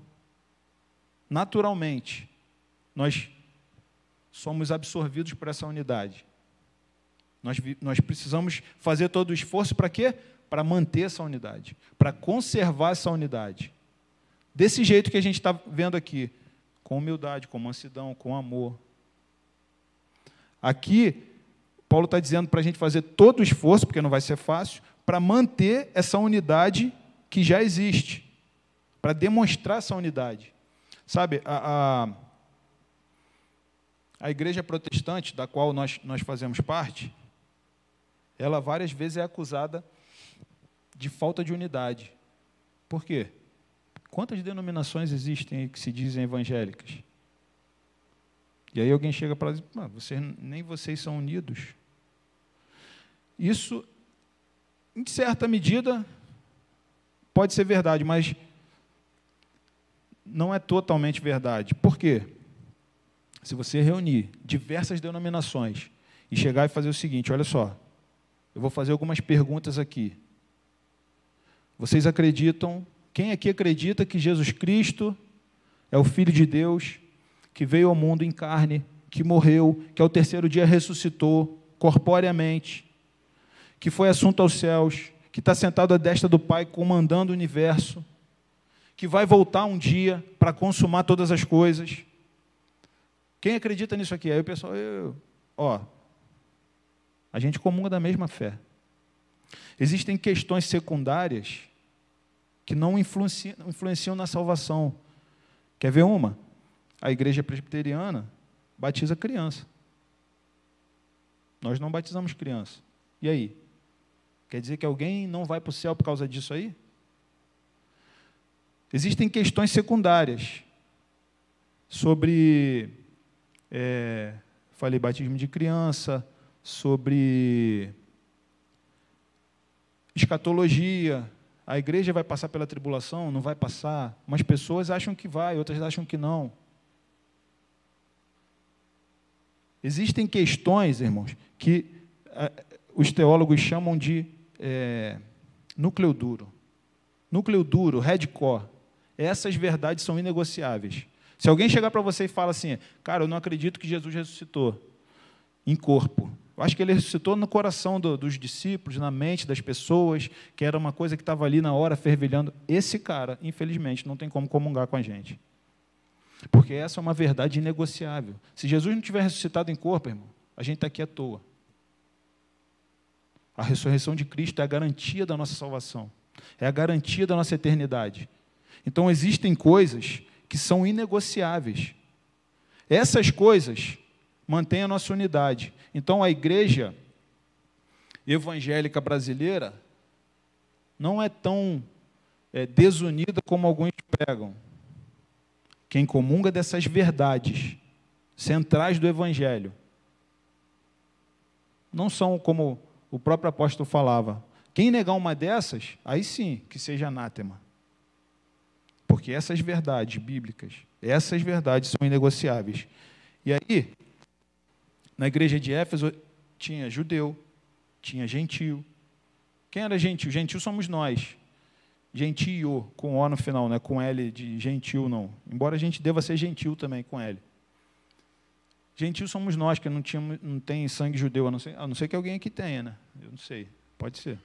naturalmente, nós somos absorvidos por essa unidade. Nós, nós precisamos fazer todo o esforço para quê? Para manter essa unidade, para conservar essa unidade. Desse jeito que a gente está vendo aqui, com humildade, com mansidão, com amor. Aqui, Paulo está dizendo para a gente fazer todo o esforço, porque não vai ser fácil, para manter essa unidade que já existe, para demonstrar essa unidade. Sabe, a, a, a igreja protestante, da qual nós, nós fazemos parte, ela várias vezes é acusada de falta de unidade. Por quê? Quantas denominações existem que se dizem evangélicas? E aí alguém chega para dizer, vocês, nem vocês são unidos. Isso, em certa medida, pode ser verdade, mas não é totalmente verdade. Por quê? Se você reunir diversas denominações e chegar e fazer o seguinte, olha só, eu vou fazer algumas perguntas aqui. Vocês acreditam? Quem aqui acredita que Jesus Cristo é o Filho de Deus, que veio ao mundo em carne, que morreu, que ao terceiro dia ressuscitou corporeamente, que foi assunto aos céus, que está sentado à destra do Pai, comandando o universo, que vai voltar um dia para consumar todas as coisas? Quem acredita nisso aqui? Aí o pessoal, eu, ó, a gente comunga da mesma fé. Existem questões secundárias que não influenciam, influenciam na salvação. Quer ver uma? A igreja presbiteriana batiza criança. Nós não batizamos criança. E aí? Quer dizer que alguém não vai para o céu por causa disso aí? Existem questões secundárias sobre, é, falei, batismo de criança, sobre escatologia. A igreja vai passar pela tribulação? Não vai passar? Umas pessoas acham que vai, outras acham que não. Existem questões, irmãos, que é, os teólogos chamam de é, núcleo duro. Núcleo duro, hardcore. Essas verdades são inegociáveis. Se alguém chegar para você e falar assim, cara, eu não acredito que Jesus ressuscitou em corpo, eu acho que ele ressuscitou no coração do, dos discípulos, na mente das pessoas, que era uma coisa que estava ali na hora fervilhando. Esse cara, infelizmente, não tem como comungar com a gente. Porque essa é uma verdade inegociável. Se Jesus não tiver ressuscitado em corpo, irmão, a gente está aqui à toa. A ressurreição de Cristo é a garantia da nossa salvação, é a garantia da nossa eternidade. Então existem coisas que são inegociáveis. Essas coisas mantém a nossa unidade. Então, a igreja evangélica brasileira não é tão é, desunida como alguns pregam. Quem comunga dessas verdades centrais do Evangelho não são como o próprio apóstolo falava. Quem negar uma dessas, aí sim que seja anátema. Porque essas verdades bíblicas, essas verdades são inegociáveis. E aí, na igreja de Éfeso tinha judeu, tinha gentil. Quem era gentil? Gentil somos nós. Gentio, com O no final, não é com L de gentil, não. Embora a gente deva ser gentil também com L. Gentil somos nós, que não, tínhamos, não tem sangue judeu, a não, ser, a não ser que alguém aqui tenha, né? Eu não sei, pode ser.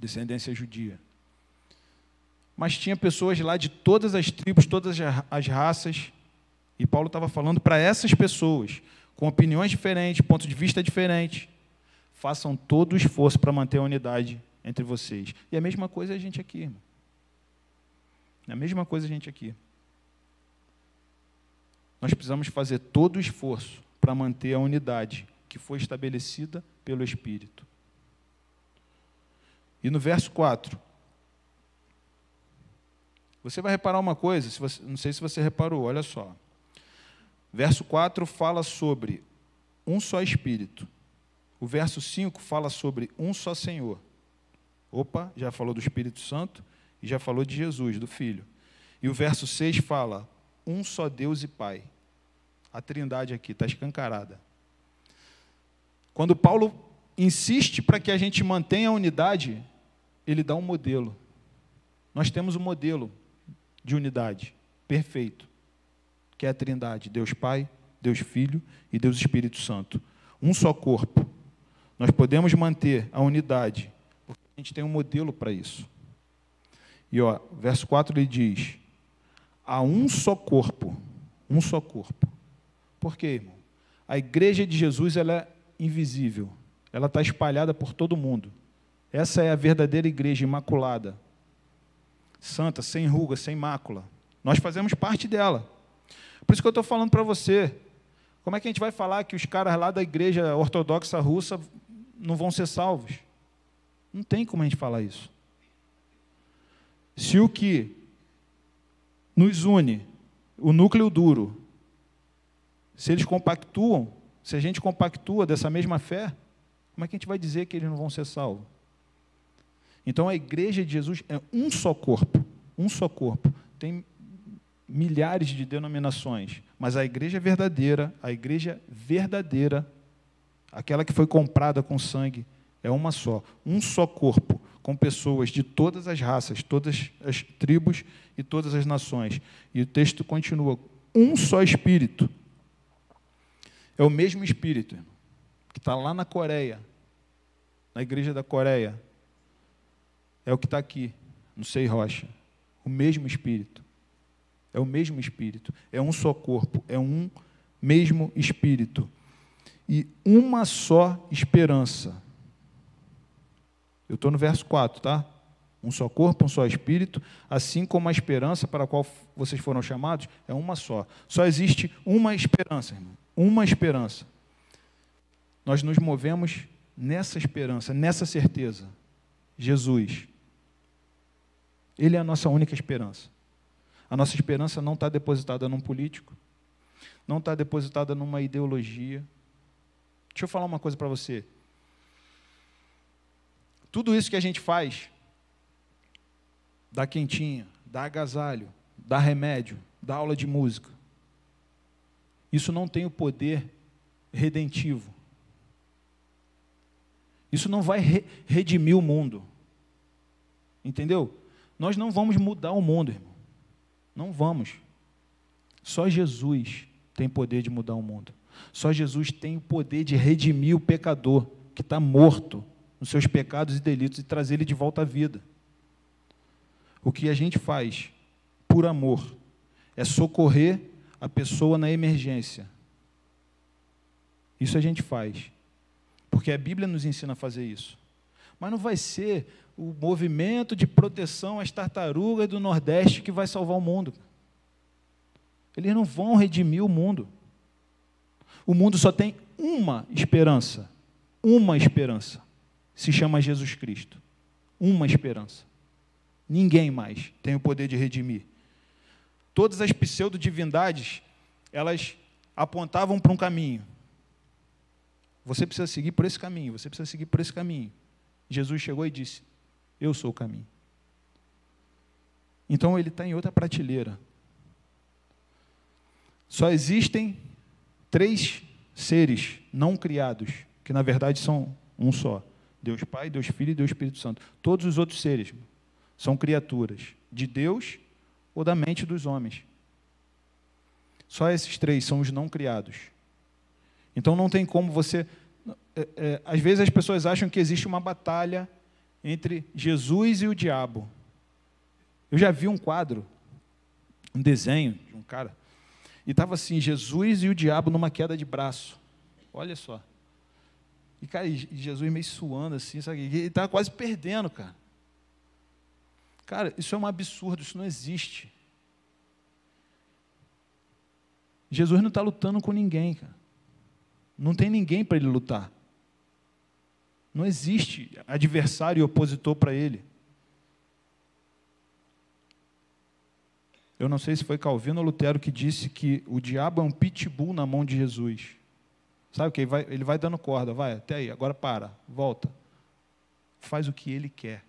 Descendência judia. mas tinha pessoas lá de todas as tribos, todas as raças, e Paulo estava falando para essas pessoas, com opiniões diferentes, ponto de vista diferente, façam todo o esforço para manter a unidade entre vocês. E a mesma coisa a gente aqui, irmão. A mesma coisa a gente aqui. Nós precisamos fazer todo o esforço para manter a unidade que foi estabelecida pelo Espírito. E no verso 4, você vai reparar uma coisa, se você, não sei se você reparou, olha só. Verso 4 fala sobre um só Espírito. O verso 5 fala sobre um só Senhor. Opa, já falou do Espírito Santo e já falou de Jesus, do Filho. E o verso 6 fala: um só Deus e Pai. A trindade aqui está escancarada. Quando Paulo insiste para que a gente mantenha a unidade, ele dá um modelo. Nós temos um modelo de unidade perfeito, que é a trindade: Deus Pai, Deus Filho e Deus Espírito Santo. Um só corpo. Nós podemos manter a unidade, porque a gente tem um modelo para isso. E ó, verso 4 ele diz: há um só corpo, um só corpo. Por quê, irmão? A igreja de Jesus ela é invisível, ela está espalhada por todo mundo. Essa é a verdadeira igreja imaculada, santa, sem ruga, sem mácula. Nós fazemos parte dela. Por isso que eu estou falando para você. Como é que a gente vai falar que os caras lá da igreja ortodoxa russa não vão ser salvos? Não tem como a gente falar isso. Se o que nos une, o núcleo duro, se eles compactuam, se a gente compactua dessa mesma fé, como é que a gente vai dizer que eles não vão ser salvos? Então a igreja de Jesus é um só corpo, um só corpo. Tem milhares de denominações, mas a igreja verdadeira, a igreja verdadeira, aquela que foi comprada com sangue, é uma só, um só corpo, com pessoas de todas as raças, todas as tribos e todas as nações. E o texto continua: um só espírito. É o mesmo espírito que está lá na Coreia, na igreja da Coreia. É o que está aqui, no Sei Rocha. O mesmo espírito. É o mesmo espírito. É um só corpo. É um mesmo espírito. E uma só esperança. Eu estou no verso 4, tá? Um só corpo, um só espírito, assim como a esperança para a qual vocês foram chamados é uma só. Só existe uma esperança, irmão. Uma esperança. Nós nos movemos nessa esperança, nessa certeza. Jesus. Ele é a nossa única esperança. A nossa esperança não está depositada num político, não está depositada numa ideologia. Deixa eu falar uma coisa para você. Tudo isso que a gente faz, dá quentinha, dá agasalho, dá remédio, dá aula de música, isso não tem o poder redentivo. Isso não vai re redimir o mundo. Entendeu? Nós não vamos mudar o mundo, irmão. Não vamos. Só Jesus tem poder de mudar o mundo. Só Jesus tem o poder de redimir o pecador que está morto nos seus pecados e delitos e trazer ele de volta à vida. O que a gente faz por amor é socorrer a pessoa na emergência. Isso a gente faz. Porque a Bíblia nos ensina a fazer isso. Mas não vai ser o movimento de proteção às tartarugas do Nordeste que vai salvar o mundo. Eles não vão redimir o mundo. O mundo só tem uma esperança. Uma esperança se chama Jesus Cristo. Uma esperança. Ninguém mais tem o poder de redimir. Todas as pseudo-divindades, elas apontavam para um caminho. Você precisa seguir por esse caminho, você precisa seguir por esse caminho. Jesus chegou e disse: Eu sou o caminho. Então ele está em outra prateleira. Só existem três seres não criados, que na verdade são um só. Deus Pai, Deus Filho e Deus Espírito Santo. Todos os outros seres são criaturas de Deus ou da mente dos homens. Só esses três são os não criados. Então não tem como você. É, é, às vezes as pessoas acham que existe uma batalha entre Jesus e o diabo. Eu já vi um quadro, um desenho de um cara, e estava assim, Jesus e o diabo numa queda de braço. Olha só. E, cara, e Jesus meio suando assim, sabe? E ele estava quase perdendo, cara. Cara, isso é um absurdo, isso não existe. Jesus não está lutando com ninguém, cara. Não tem ninguém para ele lutar. Não existe adversário e opositor para ele. Eu não sei se foi Calvino ou Lutero que disse que o diabo é um pitbull na mão de Jesus. Sabe o que? Ele vai, ele vai dando corda, vai, até aí, agora para, volta. Faz o que ele quer.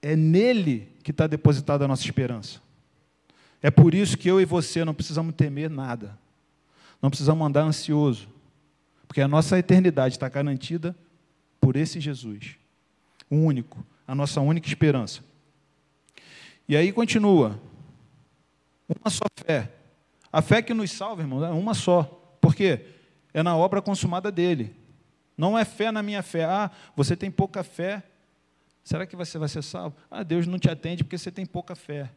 É nele que está depositada a nossa esperança. É por isso que eu e você não precisamos temer nada. Não precisamos andar ansioso. Porque a nossa eternidade está garantida por esse Jesus. O único, a nossa única esperança. E aí continua. Uma só fé. A fé que nos salva, irmão, é uma só. Por quê? É na obra consumada dele. Não é fé na minha fé. Ah, você tem pouca fé. Será que você vai ser salvo? Ah, Deus não te atende porque você tem pouca fé.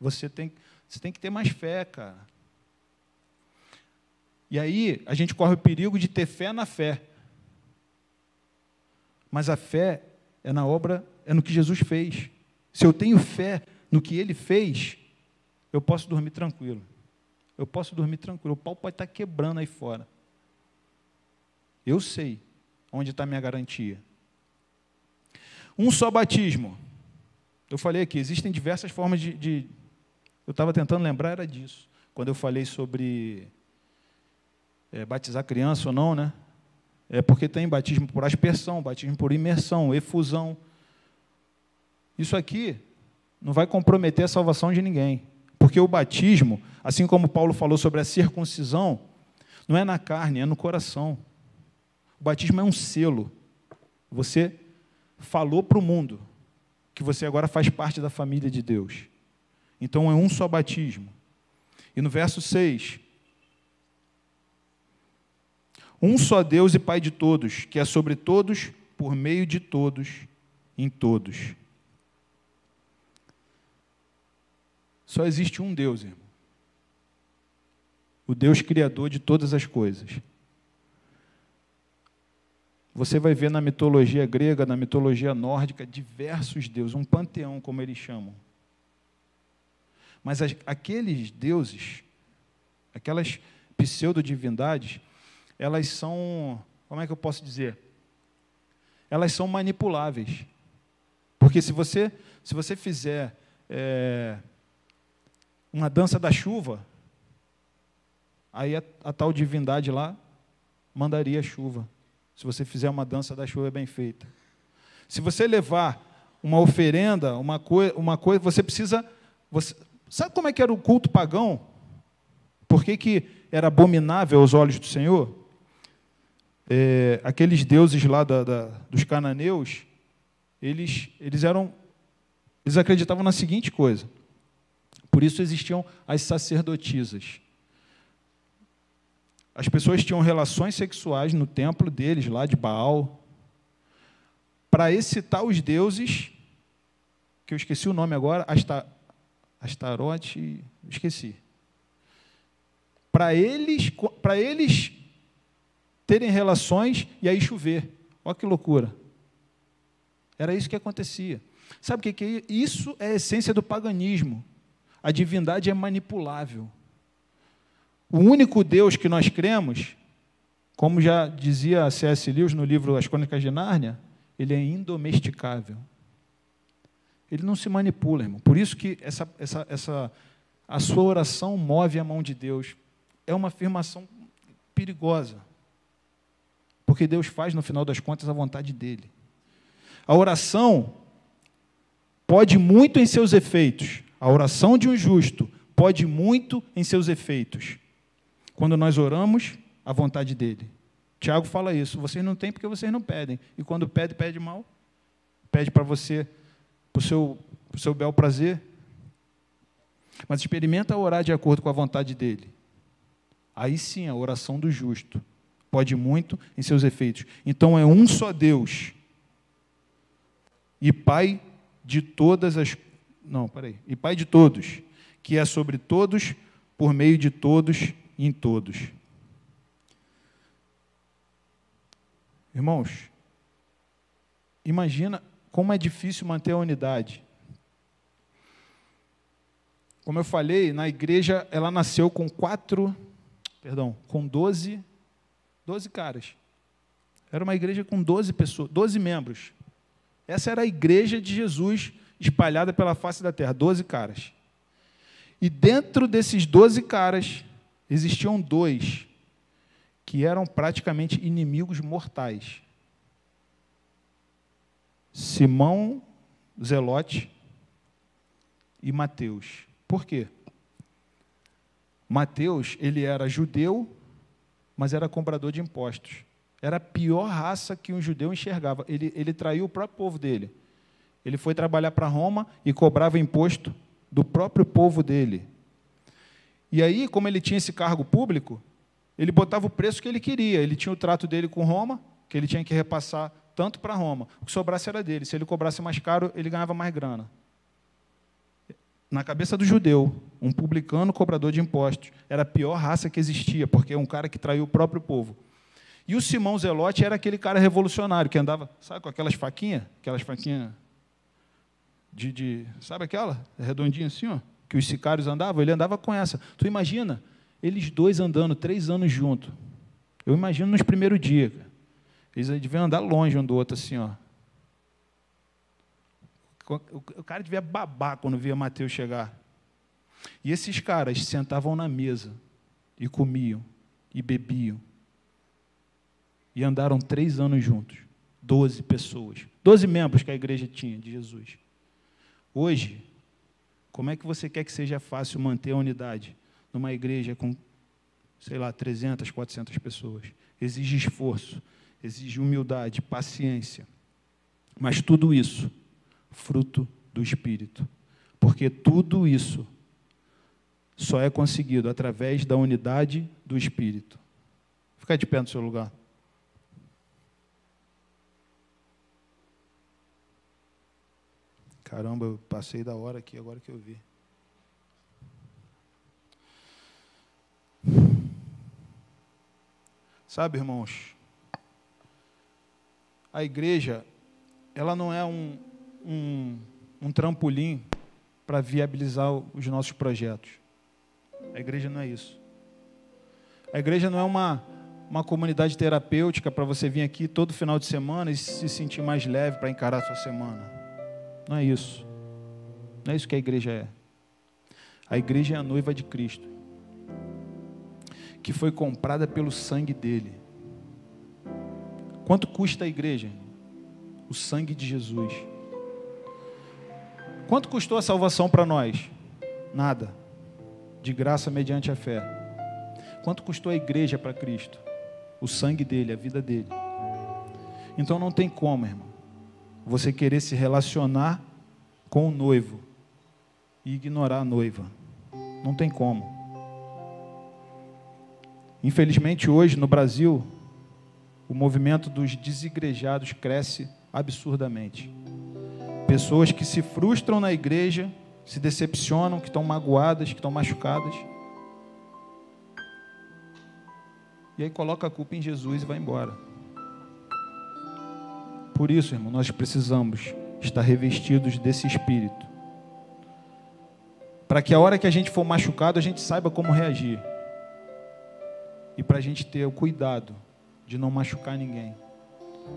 Você tem, você tem que ter mais fé, cara. E aí a gente corre o perigo de ter fé na fé. Mas a fé é na obra, é no que Jesus fez. Se eu tenho fé no que ele fez, eu posso dormir tranquilo. Eu posso dormir tranquilo. O pau pode estar quebrando aí fora. Eu sei onde está minha garantia. Um só batismo. Eu falei aqui, existem diversas formas de. de eu estava tentando lembrar, era disso. Quando eu falei sobre é, batizar criança ou não, né? É porque tem batismo por aspersão, batismo por imersão, efusão. Isso aqui não vai comprometer a salvação de ninguém. Porque o batismo, assim como Paulo falou sobre a circuncisão, não é na carne, é no coração. O batismo é um selo. Você falou para o mundo que você agora faz parte da família de Deus. Então é um só batismo. E no verso 6, um só Deus e Pai de todos, que é sobre todos, por meio de todos, em todos. Só existe um Deus, irmão. O Deus criador de todas as coisas. Você vai ver na mitologia grega, na mitologia nórdica, diversos deuses, um panteão, como eles chamam. Mas aqueles deuses, aquelas pseudo-divindades, elas são, como é que eu posso dizer? Elas são manipuláveis. Porque se você, se você fizer é, uma dança da chuva, aí a, a tal divindade lá mandaria chuva. Se você fizer uma dança da chuva bem feita. Se você levar uma oferenda, uma, coi uma coisa, você precisa. Você, sabe como é que era o culto pagão? Por que, que era abominável aos olhos do Senhor? É, aqueles deuses lá da, da, dos cananeus, eles, eles eram. Eles acreditavam na seguinte coisa: por isso existiam as sacerdotisas. As pessoas tinham relações sexuais no templo deles, lá de Baal, para excitar os deuses, que eu esqueci o nome agora, Asta, Astarote, esqueci. Para eles, para eles terem relações e aí chover. Olha que loucura. Era isso que acontecia. Sabe o que é isso? É a essência do paganismo. A divindade é manipulável. O único Deus que nós cremos, como já dizia C.S. Lewis no livro As Crônicas de Nárnia, ele é indomesticável. Ele não se manipula, irmão. Por isso que essa, essa, essa, a sua oração move a mão de Deus. É uma afirmação perigosa. Porque Deus faz, no final das contas, a vontade dele. A oração pode muito em seus efeitos, a oração de um justo pode muito em seus efeitos. Quando nós oramos, a vontade dele. Tiago fala isso. Vocês não têm porque vocês não pedem. E quando pede, pede mal. Pede para você, para o seu, seu bel prazer. Mas experimenta orar de acordo com a vontade dele. Aí sim, a oração do justo pode muito em seus efeitos. Então é um só Deus e Pai de todas as. Não, peraí. E Pai de todos, que é sobre todos, por meio de todos e em todos. Irmãos, imagina como é difícil manter a unidade. Como eu falei, na igreja ela nasceu com quatro, perdão, com doze, doze caras. Era uma igreja com doze pessoas, doze membros. Essa era a igreja de Jesus espalhada pela face da terra, doze caras. E dentro desses doze caras existiam dois que eram praticamente inimigos mortais. Simão Zelote e Mateus. Por quê? Mateus, ele era judeu, mas era cobrador de impostos. Era a pior raça que um judeu enxergava. Ele, ele traiu o próprio povo dele. Ele foi trabalhar para Roma e cobrava imposto do próprio povo dele. E aí, como ele tinha esse cargo público, ele botava o preço que ele queria. Ele tinha o trato dele com Roma, que ele tinha que repassar tanto para Roma. O que sobrasse era dele. Se ele cobrasse mais caro, ele ganhava mais grana. Na cabeça do judeu, um publicano cobrador de impostos era a pior raça que existia, porque é um cara que traiu o próprio povo. E o Simão Zelote era aquele cara revolucionário que andava, sabe, com aquelas faquinhas, aquelas faquinhas de, de sabe aquela redondinha assim, ó, que os sicários andavam. Ele andava com essa. Tu imagina eles dois andando três anos juntos. Eu imagino nos primeiros dias. Eles deviam andar longe um do outro assim, ó. O cara devia babar quando via Mateus chegar. E esses caras sentavam na mesa e comiam e bebiam. E andaram três anos juntos. Doze pessoas. Doze membros que a igreja tinha de Jesus. Hoje, como é que você quer que seja fácil manter a unidade? numa igreja com, sei lá, 300, 400 pessoas. Exige esforço, exige humildade, paciência. Mas tudo isso, fruto do Espírito. Porque tudo isso só é conseguido através da unidade do Espírito. Fica de pé no seu lugar. Caramba, eu passei da hora aqui agora que eu vi. Sabe, irmãos, a igreja, ela não é um, um, um trampolim para viabilizar os nossos projetos. A igreja não é isso. A igreja não é uma, uma comunidade terapêutica para você vir aqui todo final de semana e se sentir mais leve para encarar a sua semana. Não é isso. Não é isso que a igreja é. A igreja é a noiva de Cristo que foi comprada pelo sangue dele. Quanto custa a igreja? O sangue de Jesus. Quanto custou a salvação para nós? Nada. De graça mediante a fé. Quanto custou a igreja para Cristo? O sangue dele, a vida dele. Então não tem como, irmão, você querer se relacionar com o noivo e ignorar a noiva. Não tem como. Infelizmente, hoje no Brasil, o movimento dos desigrejados cresce absurdamente. Pessoas que se frustram na igreja, se decepcionam, que estão magoadas, que estão machucadas. E aí coloca a culpa em Jesus e vai embora. Por isso, irmão, nós precisamos estar revestidos desse espírito. Para que a hora que a gente for machucado, a gente saiba como reagir e para a gente ter o cuidado de não machucar ninguém.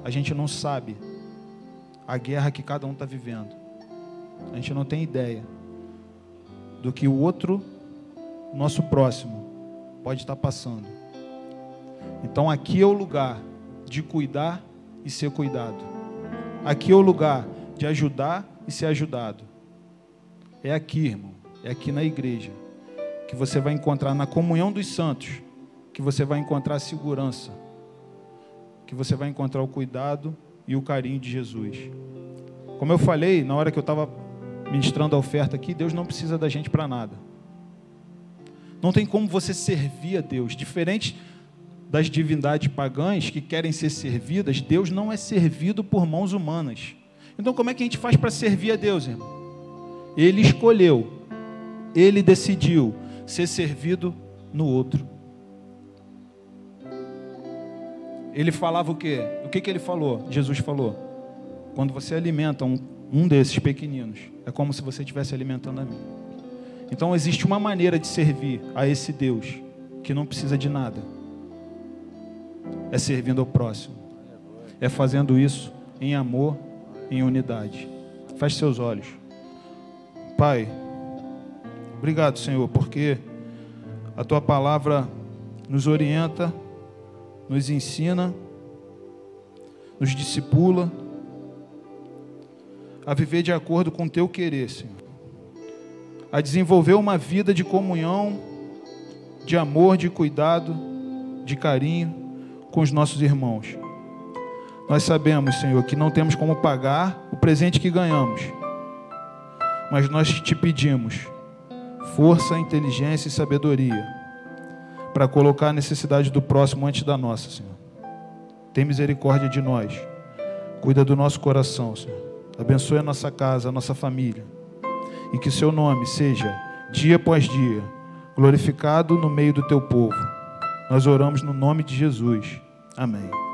A gente não sabe a guerra que cada um está vivendo. A gente não tem ideia do que o outro, nosso próximo, pode estar passando. Então aqui é o lugar de cuidar e ser cuidado. Aqui é o lugar de ajudar e ser ajudado. É aqui, irmão, é aqui na igreja que você vai encontrar na comunhão dos santos que você vai encontrar segurança, que você vai encontrar o cuidado e o carinho de Jesus. Como eu falei, na hora que eu estava ministrando a oferta aqui, Deus não precisa da gente para nada. Não tem como você servir a Deus. Diferente das divindades pagãs que querem ser servidas, Deus não é servido por mãos humanas. Então, como é que a gente faz para servir a Deus, irmão? Ele escolheu, ele decidiu ser servido no outro. Ele falava o quê? O que, que ele falou? Jesus falou: quando você alimenta um, um desses pequeninos, é como se você estivesse alimentando a mim. Então existe uma maneira de servir a esse Deus que não precisa de nada. É servindo ao próximo. É fazendo isso em amor, em unidade. Feche seus olhos. Pai, obrigado, Senhor, porque a tua palavra nos orienta, nos ensina, nos discipula a viver de acordo com o teu querer, Senhor. A desenvolver uma vida de comunhão, de amor, de cuidado, de carinho com os nossos irmãos. Nós sabemos, Senhor, que não temos como pagar o presente que ganhamos, mas nós te pedimos força, inteligência e sabedoria para colocar a necessidade do próximo antes da nossa, Senhor. Tem misericórdia de nós, cuida do nosso coração, Senhor. Abençoe a nossa casa, a nossa família, e que seu nome seja, dia após dia, glorificado no meio do teu povo. Nós oramos no nome de Jesus. Amém.